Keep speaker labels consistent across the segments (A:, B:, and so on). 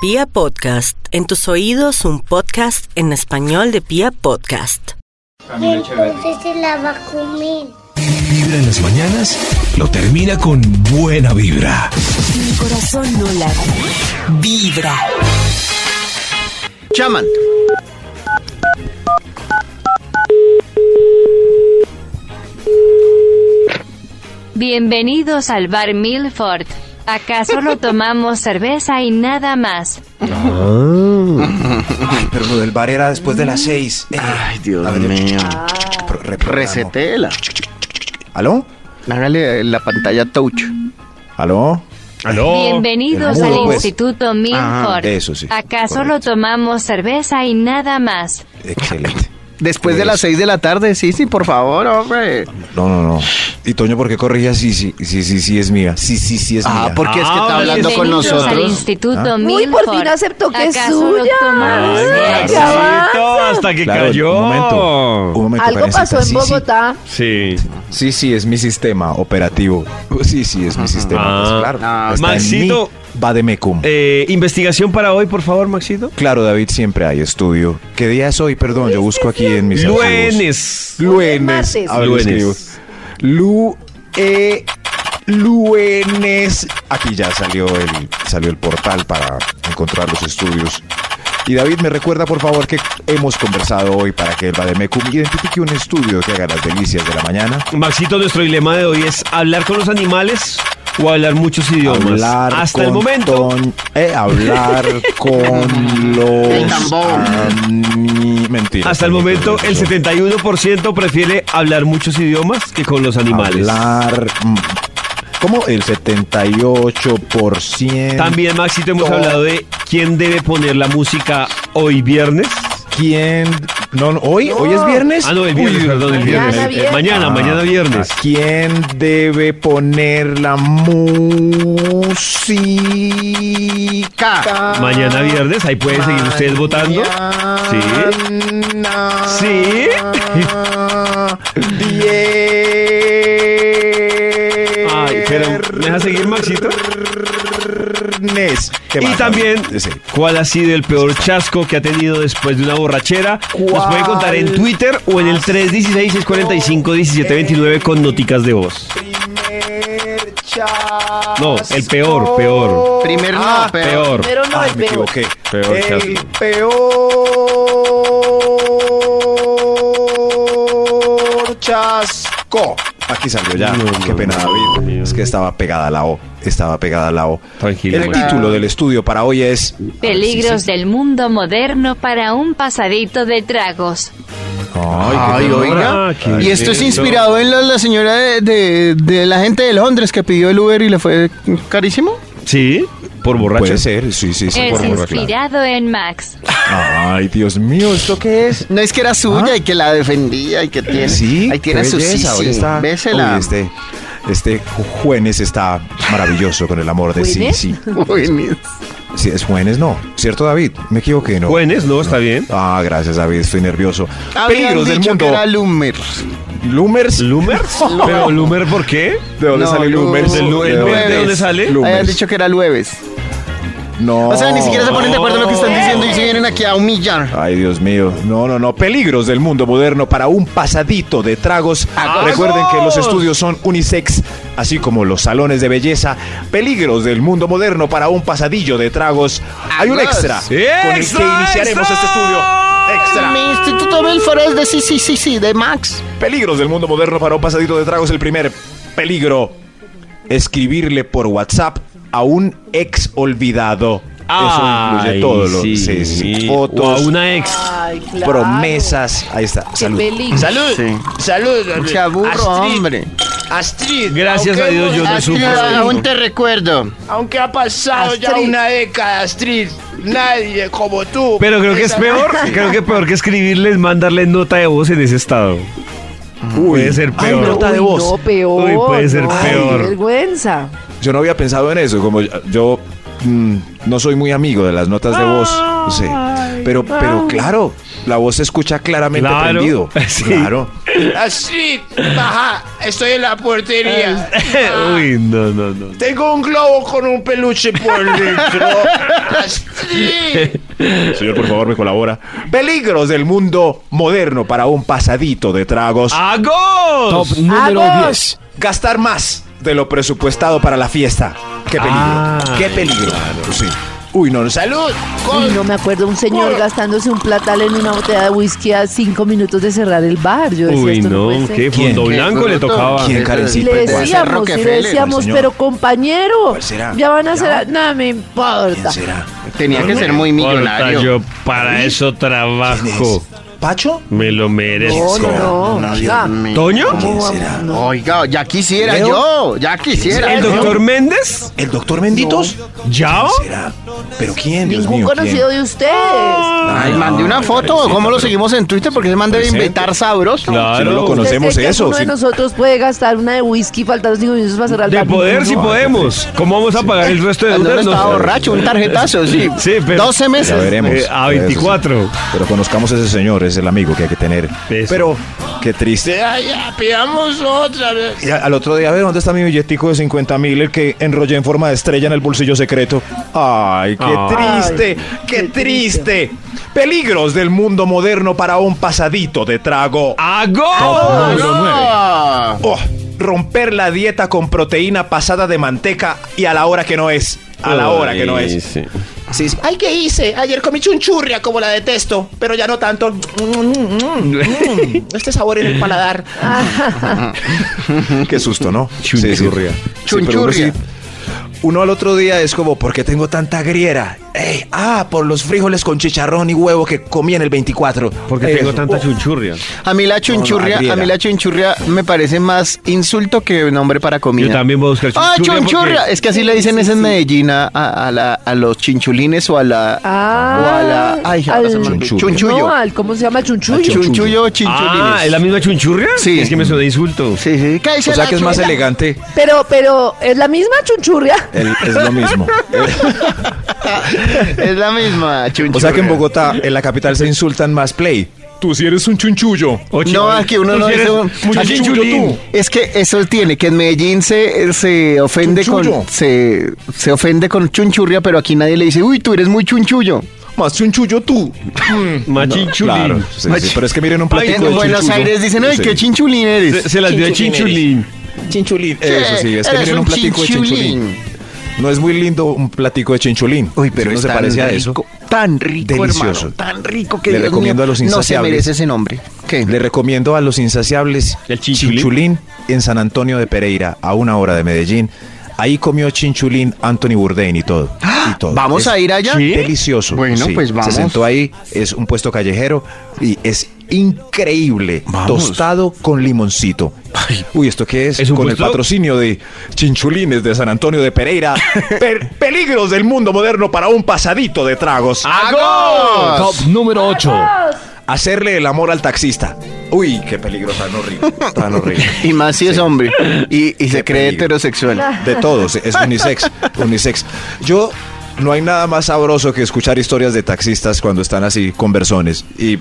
A: Pia Podcast, en tus oídos un podcast en español de Pia Podcast.
B: Entonces se la va a comer.
C: Vibra en las mañanas lo termina con buena vibra.
D: Mi corazón no late. Vibra.
E: Chaman.
F: Bienvenidos al bar Milford. Acá solo tomamos cerveza y nada más.
G: Pero lo del bar era después de las seis. Eh,
E: Ay, Dios
G: a ver,
E: mío.
G: reprogramo.
E: Resetela.
G: ¿Aló?
E: Hágale la pantalla touch.
G: ¿Aló?
F: Bienvenidos
G: el
F: al
G: pues.
F: Instituto Milford.
G: eso sí,
F: Acá solo tomamos cerveza y nada más.
G: Excelente.
E: Después de las 6 de la tarde, sí, sí, por favor, hombre.
G: No, no, no. Y Toño, ¿por qué corrigía? Sí, sí, sí, sí, sí, es mía. Sí, sí, sí, es
E: Ah,
G: mía.
E: porque es que está hablando con
F: Bienvenidos al
E: nosotros.
F: Instituto
G: Ah.
H: Uy, por fin aceptó que es suya. Ay,
I: hasta que
G: Claro,
I: cayó.
G: Un momento. Un momento,
H: Algo
G: Karencita.
H: pasó en
G: Sí, sí.
H: Bogotá.
I: Sí.
G: Sí, sí, es mi sistema operativo. Sí, sí, es mi sistema.
I: Ah.
G: pues, claro.
E: Ah,
I: Maxito.
G: Mi Vademecum.
I: Eh, investigación para hoy, por favor, Maxito.
G: Claro, David, siempre hay estudio. ¿Qué día es hoy? Perdón, yo busco aquí en mis.
I: Lunes.
H: Martes.
G: A ver, escribo. Lu, e, lunes. Aquí ya salió el, salió el portal para encontrar los estudios. Y David, me recuerda por favor que hemos conversado hoy para que el Bademecum identifique un estudio que haga las delicias de la mañana.
I: Maxito, nuestro dilema de hoy es hablar con los animales o hablar muchos idiomas.
G: Hablar
I: Hasta el momento.
G: Eh, hablar con
E: El
G: los... ani- Mentira.
I: Hasta el momento, el 71% prefiere hablar muchos idiomas que con los animales.
G: Hablar... mm, ¿Cómo? El 78%.
I: También, Maxito, hemos hablado de quién debe poner la música hoy viernes.
G: ¿Quién? No, no, ¿hoy? ¿Hoy es viernes?
I: Ah, no, el viernes,
G: Uy,
I: perdón, el
H: mañana
I: viernes. Eh,
H: viernes.
I: mañana,
G: Ah,
I: mañana viernes.
G: ¿a ¿Quién debe poner la música?
I: Mañana viernes, ahí pueden seguir ustedes votando. Sí. Sí. Ay, pero ¿me deja seguir, Maxito?
G: ¿Qué
I: Y también. ¿cuál ha sido el peor chasco que ha tenido después de una borrachera? Nos pueden contar en
G: ¿Cuál
I: Twitter o en el 316-645-1729 con noticas de voz.
G: Primer chasco.
I: No, el peor, peor.
E: Primer no,
G: Ah,
E: peor.
I: Peor.
H: Pero no
G: Ay,
H: es
G: me
H: peor.
G: equivoqué.
I: Peor
G: el
I: chasco.
G: peor chasco. Aquí salió ya.
I: No,
G: Qué
I: no,
G: pena,
I: no,
G: David. Es que estaba pegada a la O. Estaba pegada a la O.
I: Tranquilo,
G: El título del estudio para hoy es
F: Peligros
G: Sí, sí.
F: del mundo moderno para un pasadito de tragos.
E: Ay,
G: qué
E: oiga.
I: Ah, qué
E: Y esto es inspirado en la, la señora de, de- de la gente de Londres que pidió el Uber y le fue carísimo.
I: Sí, por borracho.
G: Puede ser, sí, sí, sí.
F: es
G: por
F: inspirado en Max.
G: Ay, Dios mío, ¿esto qué es?
E: No es que era suya y que la defendía y que tiene.
G: Sí,
E: ahí tiene su sí,
G: belleza, hoy
E: sí.
G: está.
E: Bésela.
G: Uy, este, este Juenes está maravilloso con el amor de sí, sí. Sí, es Juenes, no. ¿Cierto, David? Me equivoqué, ¿no?
I: Juenes, no, está bien.
G: Ah, gracias, David. Estoy nervioso.
E: Habían
G: Peligros del
E: dicho
G: mundo.
E: que era Lumer.
G: Lumers.
I: ¿Lumer? ¿Pero Lumer por qué?
G: ¿De dónde
E: No,
G: sale Lumers?
I: ¿El, Lu- el
E: Lumer,
I: Lumer de dónde sale?
G: Lumers.
E: Habían dicho que era Lueves.
G: No.
E: O sea, ni siquiera se ponen de acuerdo en lo que están diciendo y aquí a humillar.
G: Ay, Dios mío. No, no, no. Peligros del mundo moderno para un pasadito de tragos. Recuerden que los estudios son unisex, así como los salones de belleza. Peligros del mundo moderno para un pasadillo de tragos. Hay un extra con el que
I: ¡Extra,
G: iniciaremos
I: extra!
G: este estudio. Extra.
E: Mi Instituto Belfort de sí, sí, sí, sí, de Max.
G: Peligros del mundo moderno para un pasadito de tragos. El primer peligro, escribirle por WhatsApp a un ex olvidado. Eso incluye
I: Ay,
G: todo lo
I: sí.
G: sí, sí,
I: O a
G: fotos,
I: una ex.
H: Ay, claro.
G: promesas. Ahí está.
H: Qué
G: Salud.
H: peligro.
J: Salud,
E: Sí.
J: salud.
E: Se aburro,
J: Astrid,
E: hombre.
J: Astrid.
I: Gracias a Dios yo no.
E: Astrid, aún te recuerdo.
J: Aunque ha pasado ya una década, Astrid, nadie como tú.
I: Pero creo que es peor, creo que peor que escribirles, mandarles nota de voz en ese estado. puede ser
G: Ay,
I: peor.
G: nota de
H: Uy,
G: voz.
H: No, peor.
I: Uy, puede ser
H: no,
I: peor.
H: qué vergüenza.
G: Yo no había pensado en eso, como yo- yo mm, no soy muy amigo de las notas de voz. sé. Pero, pero claro, la voz se escucha claramente
I: Claro,
G: prendido.
I: sí.
G: Claro.
J: Astrid, baja, estoy en la portería.
I: Uy, no, no, no.
J: Tengo un globo con un peluche por dentro. Astrid.
G: Señor, por favor, me colabora. Peligros del mundo moderno para un pasadito de tragos.
I: ¡Agos!
C: Top número
H: ¡Agos!
C: 10.
G: Gastar más de lo presupuestado para la fiesta. ¡Qué peligro!
I: Ah,
G: ¡Qué peligro! Sí. Uy, no, no.
J: Salud.
H: Uy, no me acuerdo un señor gastándose un platal en una botella de whisky a cinco minutos de cerrar el bar. Yo decía,
I: Uy,
H: esto no,
I: no. ¿qué?
G: ¿Quién?
I: Fondo
G: ¿Qué?
I: blanco le tocaba.
G: ¿Quién,
H: Y
G: Karencita?
H: le decíamos, y le decíamos, pero compañero,
G: ¿Cuál será?
H: ya van a hacer, no me importa.
G: ¿Quién será?
E: Tenía que ser muy
I: Importa,
E: millonario.
I: Yo para eso trabajo.
G: ¿Pacho?
I: Me lo merezco.
H: No, no, no.
E: Dios mío.
I: ¿Toño?
H: ¿cómo vamos?
G: será?
H: No.
E: Oiga, ya quisiera
G: ¿Leo?
E: yo, ya quisiera.
I: ¿El doctor Méndez?
G: ¿El doctor Menditos?
I: ¿Yao?
G: ¿Quién será? ¿Pero quién, Dios
H: Ningún
G: mío?
H: conocido
G: ¿quién?
H: de ustedes.
E: Ay, mandé una foto. ¿Cómo lo seguimos en Twitter? Porque se manda de inventar sabroso.
I: Claro.
G: Si no lo
H: ¿Usted
G: conocemos
H: cree que
G: eso.
H: Uno de
G: sí.
H: nosotros puede gastar una de whisky faltando cinco minutos para cerrar el
I: De poder,
H: No,
I: si
H: no.
I: podemos. ¿Cómo vamos a pagar el resto de
E: ¿Dónde
I: deudas? No
E: borracho? Un tarjetazo, sí.
I: Sí, pero-
E: 12
G: Ya
E: meses.
G: veremos.
I: Eh, a 24.
G: Pero conozcamos a ese señor, es el amigo que hay que tener.
I: Eso.
G: Pero, qué triste.
J: Ya, ya, pidamos otra vez.
G: Y al otro día, a ver, ¿dónde está mi billetico de 50 mil? El que enrollé en forma de estrella en el bolsillo secreto. Ay, qué
I: Ay.
G: triste, qué, triste. Peligros del mundo moderno para un pasadito de trago.
I: ¡Agos!
C: Número 9.
E: Ah.
G: Oh, romper la dieta con proteína pasada de manteca y a la hora que no es. A la hora que no es.
I: Sí.
G: Sí, sí.
J: Ay, ¿qué hice? Ayer comí chunchurria como la detesto, pero ya no tanto. Mm, mm, mm. Este sabor en el paladar.
G: Qué susto, ¿no?
I: Chunchurria.
E: Chunchurria.
G: Uno al otro día es como, ¿por qué tengo tanta griera? Ey, ah, por los frijoles con chicharrón y huevo que comí en el 24.
I: Porque
G: Eso.
I: tengo tanta
G: Oh,
I: chunchurria.
E: A mí la chunchurria, a mí la chunchurria me parece más insulto que nombre para comida.
I: Yo también voy a buscar
E: Ah,
I: chunchurria.
E: chunchurria.
I: porque-
E: Es que así le dicen es en Medellín a, a la- a los chinchulines o a la.
H: Ah,
E: o a la. Ay,
H: al-.
G: Chunchullo.
E: Chunchullo.
H: No, al- ¿cómo se llama? Chunchullo.
E: Chunchullo o chinchulines.
I: Ah, ¿es la misma chunchurria?
E: Sí.
I: Es que me suena insulto.
E: Sí, sí. ¿Qué dice
G: O sea
E: la
G: que es más
E: chunchurria?
G: elegante.
H: Pero, pero, ¿es la misma chunchurria?
G: El- es lo mismo.
E: Es la misma chunchurria.
G: o sea que en Bogotá, en la capital, se insultan más play. Tú sí eres un chunchullo.
I: Ocho.
E: No, aquí uno no dice un-
I: chinchulín.
E: Es que eso tiene, que en Medellín se, se ofende
G: Chunchullo.
E: con se, se ofende con chunchurria, pero aquí nadie le dice, uy, tú eres muy chunchullo.
G: Más chunchullo tú.
I: Machinchulín.
G: Claro, sí, sí, pero es que miren un
E: En
G: platico de
E: Buenos
G: chunchullo.
E: Aires dicen, ay,
G: Sí.
E: qué chinchulín eres.
I: Se, se las dio de
J: Chinchulín
I: chinchulín.
G: Chinchulín. Eso sí, es que miren un platico de chinchulín. No es muy lindo un platico de chinchulín.
E: Uy, pero
G: no
E: es
G: se
E: tan
G: parece a eso.
E: tan rico,
G: Delicioso.
E: hermano, tan rico que
G: Le
E: Dios
G: recomiendo
E: mío,
G: a los
E: no se
G: insaciables.
E: merece ese nombre. ¿Qué?
G: Le recomiendo a los insaciables
I: ¿El chinchulín?
G: chinchulín en San Antonio de Pereira, a una hora de Medellín. Ahí comió chinchulín Anthony Bourdain y todo. y todo.
E: ¿Vamos
G: Es
E: a ir allá?
G: Delicioso.
E: Bueno,
G: sí.
E: pues vamos.
G: Se sentó ahí, es un puesto callejero y es increíble.
E: Vamos.
G: Tostado con limoncito. Uy, ¿esto qué es?
I: ¿Es un
G: con el patrocinio de Chinchulines de San Antonio de Pereira. Per- peligros del mundo moderno para un pasadito de tragos.
C: Top número 8.
G: Hacerle el amor al taxista. Uy, qué peligro tan horrible. Tan horrible.
E: Y más si es hombre y, y se cree
G: peligro.
E: heterosexual.
G: De todos, es unisex, unisex. Yo no hay nada más sabroso que escuchar historias de taxistas cuando están así conversones y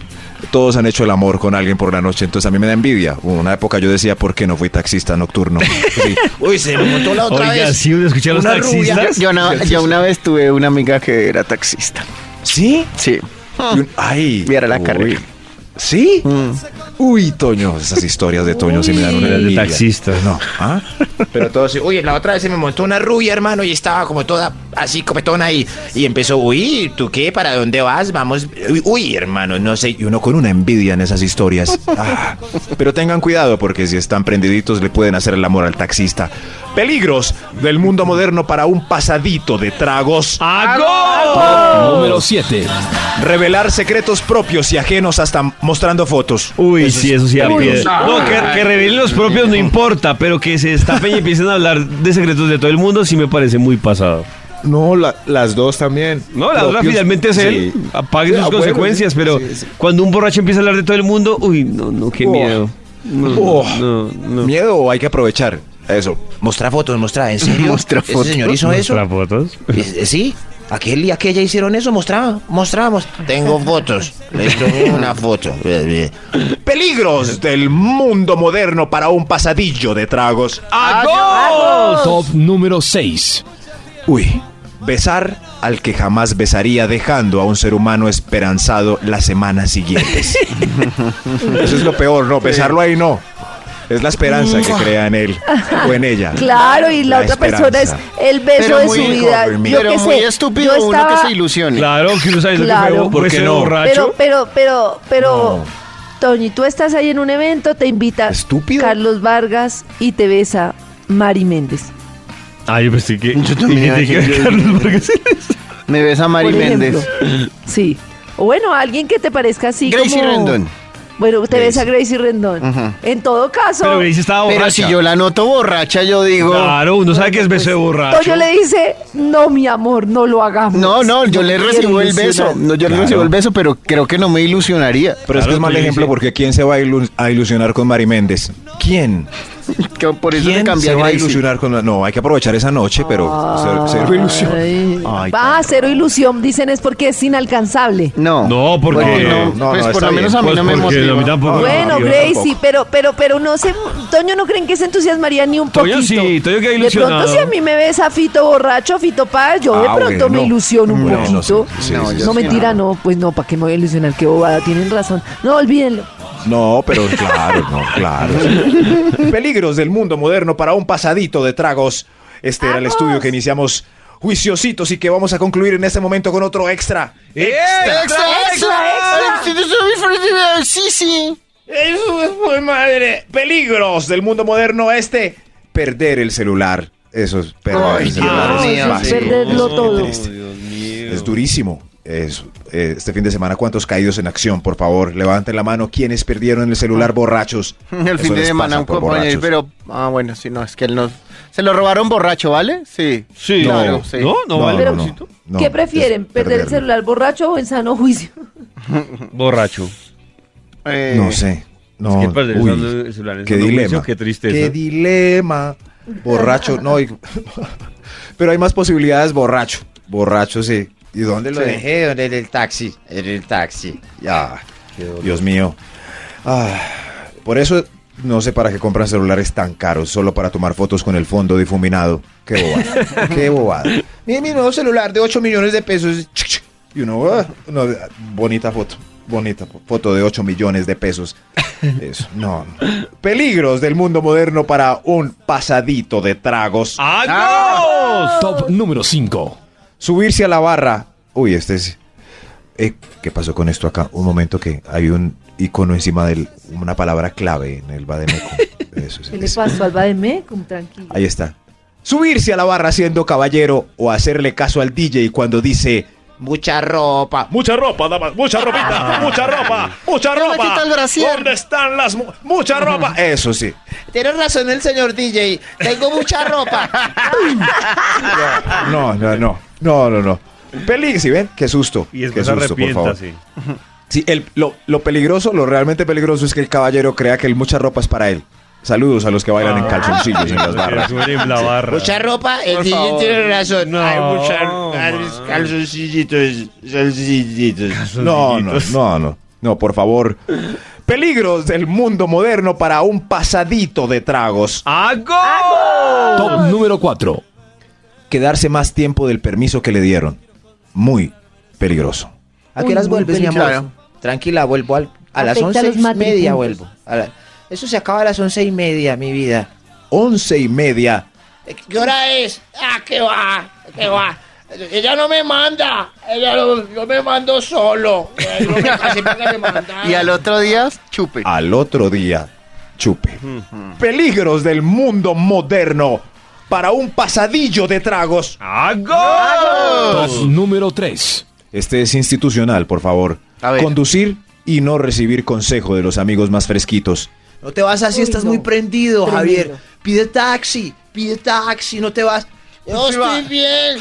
G: todos han hecho el amor con alguien por la noche, entonces a mí me da envidia. Una época yo decía, ¿por qué no fui taxista nocturno? Sí.
J: Uy, se me montó la otra
I: Oiga,
J: vez.
I: sí, uno escucha a los
J: Una
I: taxistas.
E: Yo una, yo una vez tuve una amiga que era taxista.
G: ¿Sí?
E: Sí.
G: Un- ay.
E: Viera la
G: uy.
E: carrera.
G: ¿Sí? Uy, Toño, esas historias de Toño sí me dan una.
I: De taxistas.
G: No. ¿Ah?
J: Pero todo así, uy, la otra vez se me montó una rubia, hermano, y estaba como toda así copetona y, y empezó, uy, ¿tú qué? ¿Para dónde vas? Vamos, uy, uy, hermano, no sé.
G: Y uno con una envidia en esas historias. Ah, pero tengan cuidado porque si están prendiditos le pueden hacer el amor al taxista. Peligros del mundo moderno para un pasadito de tragos.
C: Número 7.
G: Revelar secretos propios y ajenos hasta mostrando fotos.
I: Uy, sí, eso sí.
J: Uy, no.
I: Que, que revelen los propios no importa, pero que se destapen y empiecen a hablar de secretos de todo el mundo sí me parece muy pasado.
G: No, las dos también.
I: No, la otra finalmente es él. Apague sus
G: Ah,
I: consecuencias,
G: sí,
I: pero
G: sí, sí.
I: cuando un borracho empieza a hablar de todo el mundo, uy, no, no, qué
G: Oh.
I: miedo. No,
G: Oh.
I: no, no.
G: ¿Miedo o hay que aprovechar? Eso.
J: Mostrar fotos, mostrar, ¿en serio?
E: Mostrar
J: ¿Ese
E: fotos.
J: señor hizo eso?
I: ¿Mostrar fotos?
J: ¿Es- ¿Sí? Aquel y aquella hicieron eso, mostraba, mostrábamos. Tengo fotos. Les tomé una foto.
G: Peligros del mundo moderno para un pasadillo de tragos.
C: Top número 6.
G: Uy, besar al que jamás besaría dejando a un ser humano esperanzado las semanas siguientes. Eso es lo peor, ¿no? Besarlo ahí no. Es la esperanza que crea en él o en ella.
H: Claro, y la, otra persona es el beso
E: Pero
H: de
E: muy-
H: su vida. Yo
E: Pero
H: qué
E: muy
H: sé,
E: estúpido
H: yo
E: uno que
H: estaba-
E: se ilusione.
I: Claro, que uno sabe
H: Claro.
I: que
G: ¿Por qué no?
I: borracho.
H: Pero, pero, pero, pero, Toñi, tú estás ahí en un evento, te invita
G: Estúpido.
H: Carlos Vargas y te besa Mari Méndez.
I: Ay, yo pensé que.
E: Yo también
I: ¿Y qué
E: iba a
I: que ver Carlos en eso?
E: Me besa Mari
H: por ejemplo.
E: Méndez.
H: Sí. O bueno, alguien que te parezca así
E: Gracie
H: como...
E: Rendón.
H: Bueno, te besa Gracie Rendón. En todo caso,
I: Pero Gracie estaba borracha.
E: Pero si yo la noto borracha, yo digo.
I: Claro, uno sabe que es beso de borracho.
H: Toño le dice, no, mi amor, no lo hagamos.
E: No, no, yo le recibo el beso.
H: ilusionar".
E: No, yo le
G: Claro.
E: recibo el beso, pero creo que no me ilusionaría.
G: Pero es que
I: Claro,
G: es mal ejemplo porque ¿quién se va a, ilu- a ilusionar con Mari Méndez? ¿Quién?
E: Que por eso
G: ¿Quién
E: le cambié
G: se va a ilusionar con No, hay que aprovechar esa noche, pero cero, cero ilusión.
H: Ay.
G: Ay,
H: ah, cero ilusión, dicen es porque es inalcanzable.
E: No.
I: No, porque-
E: no,
G: No,
E: pues
G: no,
E: por
G: está
E: lo menos
G: bien.
E: a mí
I: Pues
E: no me
I: porque
E: motiva.
I: a mí tampoco.
H: Bueno, Gracie, pero, pero, pero no sé, Toño no creen que se entusiasmaría ni un
I: Toño
H: poquito.
I: sí, Toño
H: De
I: ilusionado.
H: pronto si a mí me ves a Fito borracho, Fito Paz, yo de
G: Ah,
H: pronto me
G: bueno.
H: ilusiono un
G: Bueno,
H: poquito.
G: sí, sí,
E: No,
G: sí,
E: yo
G: sí.
H: No,
E: sí,
H: mentira, no, pues no, ¿para qué me voy a ilusionar? Qué bobada, tienen razón. No, olvídenlo.
G: No, pero claro, no, claro. Peligros del mundo moderno para un pasadito de tragos. Este era el estudio que iniciamos juiciositos y que vamos a concluir en este momento con otro extra. ¡Extra!
E: Sí, sí.
G: Eso es muy madre. Peligros del mundo moderno este. Perder el celular. Eso es perder
E: Ay,
G: el celular.
E: Dios
G: es
H: perderlo todo.
G: Es durísimo. Es, eh, este fin de semana, ¿cuántos caídos en acción? Por favor, levanten la mano. ¿Quiénes perdieron el celular borrachos?
E: El
G: Eso
E: fin de semana un compañero, pero ah bueno, sí, no, es que él no se lo robaron borracho, ¿vale? Sí.
I: Sí,
E: Claro,
I: no,
E: sí.
I: no, no,
G: No,
I: vale.
H: Pero-
G: no, no,
H: ¿Qué prefieren? ¿Perder el celular borracho o en sano juicio?
I: Borracho.
E: Eh,
G: No sé. No,
I: Es que perder
G: uy,
I: el celular en
G: qué
I: sano juicio,
G: dilema.
I: qué tristeza.
G: Qué dilema. Borracho, no. y- pero hay más posibilidades borracho. Borracho, sí. ¿Y dónde lo
J: Lo
G: dejé?
J: en el taxi. En el taxi.
G: Ya. Dios mío. Ah, por eso no sé para qué compran celulares tan caros, solo para tomar fotos con el fondo difuminado. Qué bobada. qué bobada.
J: Mira mi nuevo celular de 8 millones de pesos.
G: Y uno, ah, ah, bonita foto. Bonita fo- foto de 8 millones de pesos. Eso, no. Peligros del mundo moderno para un pasadito de tragos.
I: ¡Agos!
C: Top número 5.
G: Subirse a la barra. Uy, este es. Eh, ¿Qué pasó con esto acá? Un momento que hay un icono encima de una palabra clave en el Bademeco. Eso es.
H: ¿Qué le pasó al Bademecum? Tranquilo.
G: Ahí está. Subirse a la barra siendo caballero o hacerle caso al DJ cuando dice
J: Mucha ropa.
G: Mucha ropa, damas, mucha ropita, mucha ropa, mucha
E: brasier.
G: ¿Dónde están las mu- mucha ropa? Eso sí.
J: Tiene razón el señor DJ. Tengo mucha ropa.
G: No, no, no. No, no, no. Peligro, ¿sí ven? Qué susto.
I: Y
G: Qué
I: después se
G: susto, por favor.
I: sí.
G: Sí, el- lo, lo peligroso, lo realmente peligroso es que el caballero crea que el mucha ropa es para él. Saludos a los que bailan en calzoncillos en las barras.
I: En la barra.
J: Mucha ropa. El tiene razón.
I: No,
J: Hay mucha
I: man.
J: calzoncillitos. Calzoncillitos.
G: No, no, no, no. No, por favor. Peligros del mundo moderno para un pasadito de tragos.
I: ¡Agos!
C: Top número 4.
G: Quedarse más tiempo del permiso que le dieron. Muy peligroso.
J: ¿A qué horas vuelves, mi amor? Tranquila, vuelvo al- a las
H: Afecta
J: once y media vuelvo. A la- eso se acaba a las once y media, mi vida.
G: Once y media.
J: ¿Qué hora es? Ah, ¿qué va? ¿Qué va? Ella no me manda. Ella no, yo me mando solo. Yo me me mandara.
E: Y al otro día, chupe.
G: Al otro día, chupe. Peligros del mundo moderno para un pasadillo de tragos.
I: ¡Agos!
C: Top número 3.
G: Este es institucional, por favor.
E: A ver.
G: Conducir y no recibir consejo de los amigos más fresquitos.
J: No te vas así,
H: Uy,
J: estás
H: no.
J: muy prendido. Javier. Pide taxi, pide taxi, no te vas. Yo estoy bien.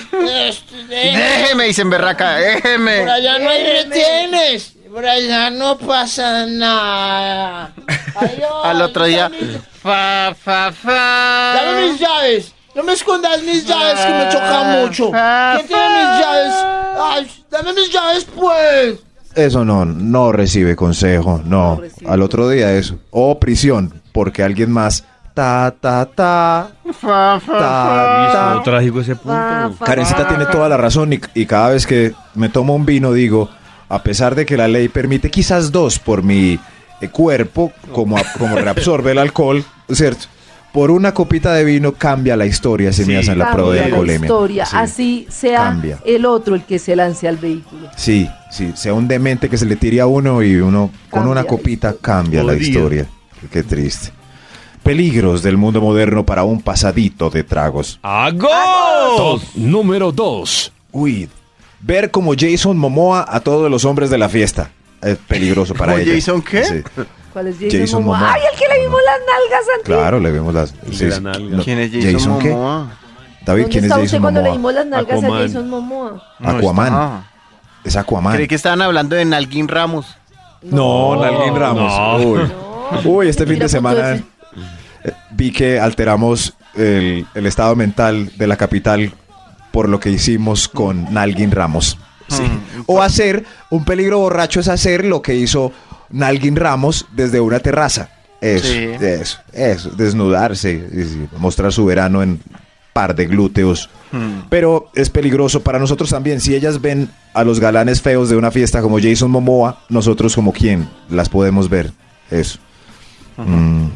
E: Déjeme, dicen berraca, déjeme.
J: Por allá no hay retienes. Por allá no pasa nada. Ay,
E: Al otro día,
J: mis-
E: fa, fa,
J: Dame
E: fa.
J: mis llaves.
K: No me escondas mis llaves que me choca mucho. ¿Quién tiene mis llaves? Ay, dame mis llaves pues.
G: Eso no, no recibe consejo, no. Al otro día eso. O prisión, porque alguien más. Ta, ta, ta.
E: Fa, fa,
G: Ta, ta.
I: trágico ese punto.
H: Fa, fa,
G: Karencita
H: fa.
G: tiene toda la razón y, y cada vez que me tomo un vino digo, a pesar de que la ley permite quizás dos por mi eh, cuerpo, como, a- como reabsorbe el alcohol, ¿cierto? Por una copita de vino cambia la historia, se me hacen la prueba de
H: la
G: alcoholemia.
H: historia,
G: Sí.
H: así sea
G: Cambia.
H: el otro el que se lance al vehículo.
G: Sí, sí, sea un demente que se le tire a uno y uno con una copita cambia la historia. Qué triste. Peligros del mundo moderno para un pasadito de tragos.
I: ¡Agos!
C: Número 2.
G: Uy, ver como Jason Momoa a todos los hombres de la fiesta. Es peligroso para
E: ¿Como
G: ella.
E: Jason qué?
G: Sí,
H: ¿Cuál es Jason,
G: Jason
H: Momoa?
G: Momoa.
H: ¡Ay, el que le vimos las nalgas, Santi!
G: claro, le vemos las... Sí,
I: la nalga.
G: No,
E: ¿Quién es Jason,
G: qué?
E: Momoa?
G: David,
H: ¿Dónde
G: ¿quién es
H: está usted
G: Jason
H: cuando le
G: Momoa?
H: dimos las nalgas
I: Aquaman.
H: a Jason Momoa?
E: No
G: Aquaman.
E: está.
G: Es Aquaman.
E: Creí que estaban hablando de Nalguín Ramos.
G: No, Nalguín Ramos.
I: no.
G: Uy. Uy, este fin de semana eh, vi que alteramos el, el estado mental de la capital por lo que hicimos con Nalguín Ramos. Sí. O hacer, un peligro borracho es hacer lo que hizo Nalguín Ramos desde una terraza. Eso,
E: Sí.
G: eso, eso, desnudarse, mostrar su verano en par de glúteos. Pero es peligroso para nosotros también. Si ellas ven a los galanes feos de una fiesta como Jason Momoa, nosotros como quién las podemos ver. Eso. Mm,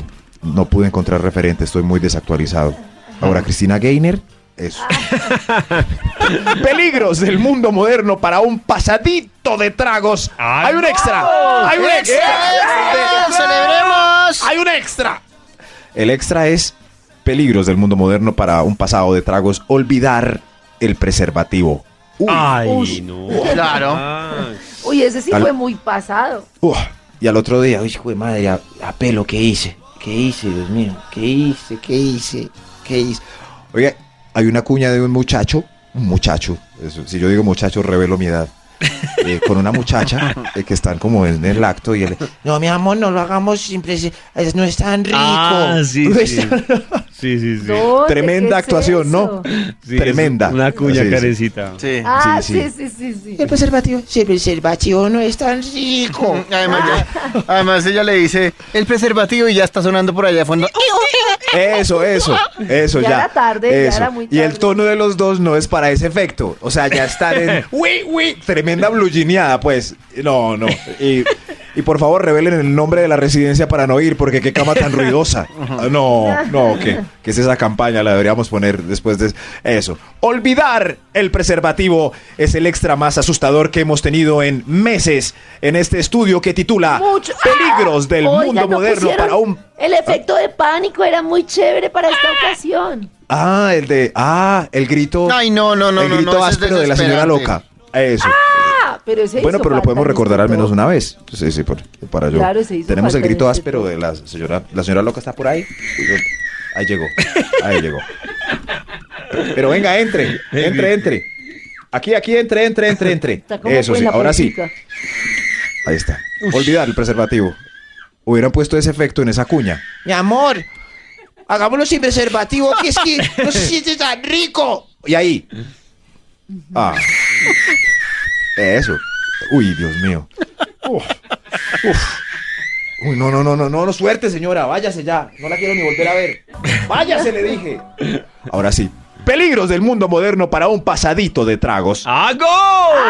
G: no pude encontrar referente, estoy muy desactualizado. Ahora, Cristina Gainer, eso. Peligros del mundo moderno para un pasadito de tragos. Hay un extra. Hay un extra.
E: ¡Celebremos!
G: Hay un extra. El extra es peligros del mundo moderno para un pasado de tragos. Olvidar el preservativo. Uy,
I: Ay,
H: Ush.
I: no.
E: Claro.
I: Ay.
H: Uy, ese sí
G: Al-
H: fue muy pasado.
G: uf. y al otro día, uy,
J: Hijo de madre, a, a pelo, ¿qué hice? ¿Qué hice, Dios mío? ¿Qué hice? ¿Qué hice? ¿Qué hice?
G: Oye, hay una cuña de un muchacho, un muchacho, si yo digo muchacho revelo mi edad, eh, con una muchacha eh, que están como en el acto y él,
J: No, mi amor, no lo hagamos simple. es- No es tan rico.
I: Ah, sí,
J: No
I: sí.
J: tan-
I: Sí, sí, sí.
H: ¿Dónde?
G: tremenda
H: ¿Qué es
G: actuación, ¿no?
I: Sí,
G: Tremenda.
I: Una cuña,
G: Sí, sí.
H: Ah,
G: Sí,
H: sí,
G: sí.
H: sí, sí, sí.
J: El preservativo. Sí, el preservativo no es tan rico.
E: Además, ya- además ella le dice el preservativo y ya está sonando por allá de fondo.
G: Eso, eso, eso
H: Ya
G: ya.
H: era tarde, ya
G: eso.
H: era muy
G: Y el tono de los dos no es para ese efecto. O sea, ya están en. ¡Uy, uy! Tremenda blugineada, pues. No, no. Y, y por favor, revelen el nombre de la residencia para no ir, porque qué cama tan ruidosa. Ah, No, no, ¿qué, ¿qué es esa campaña? La deberíamos poner después de eso. Olvidar el preservativo es el extra más asustador que hemos tenido en meses en este estudio que titula
H: Mucho.
G: Peligros del
H: Oiga,
G: mundo
H: no
G: moderno para un
H: El efecto de pánico era muy chévere para esta ocasión.
G: Ah, el de. Ah, el grito.
E: Ay, no, no, no,
G: El
E: no,
G: grito
E: no, ese es
G: áspero de la señora loca. Eso.
H: Ah, pero ese
G: bueno,
H: hizo
G: pero lo podemos recordar al menos una vez. Sí, sí, por- para yo.
H: Claro, se hizo
G: Tenemos el grito
H: este
G: áspero de la señora. La señora loca está por ahí. Ahí llegó. Ahí llegó. Pero venga, entre. Entre, entre. Aquí, aquí, entre, entre, entre, entre. Eso sí, ahora sí. Ahí está. Olvidar el preservativo. Hubieran puesto ese efecto en esa cuña.
J: Mi amor, hagámoslo sin preservativo, que es que no se siente tan rico.
G: Y ahí. Ah. Eso. Uy, Dios mío. Uf. Uf. Uy, no, no, no, no, no, no, suerte, señora. Váyase ya. No la quiero ni volver a ver. Váyase, le dije. Ahora sí. Peligros del mundo moderno para un pasadito de tragos.
I: ¡Agos!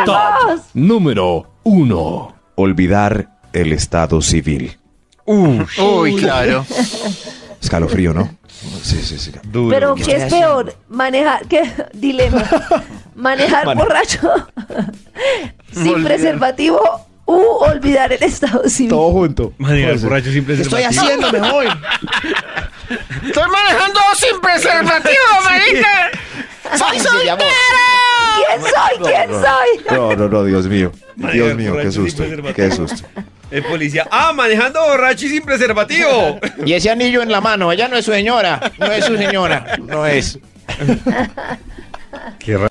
C: Top número 1.
G: Olvidar el estado civil.
E: Uy, claro.
G: Escalofrío, ¿no? Sí, sí, sí.
I: Duro.
H: Pero ¿qué es peor? Manejar, ¿qué? Dilema. Manejar
G: Mane-
H: borracho sin
E: Olvidar.
H: preservativo u olvidar el estado civil.
G: Todo junto.
I: Manejar
G: Pues,
I: borracho sin
J: ¿Qué estoy
I: preservativo.
J: haciendo mejor?
E: Estoy manejando sin preservativo, marica.
J: Soy, amor.
H: ¿Quién soy? ¿Quién soy?
G: No, no, no, Dios mío. Dios mío, qué susto.
I: preservativo.
G: Qué susto.
I: El policía. ¡Ah, manejando borracho y sin preservativo!
J: Y ese anillo en la mano, ella no es su señora. No es su señora. No es.
I: Qué raro.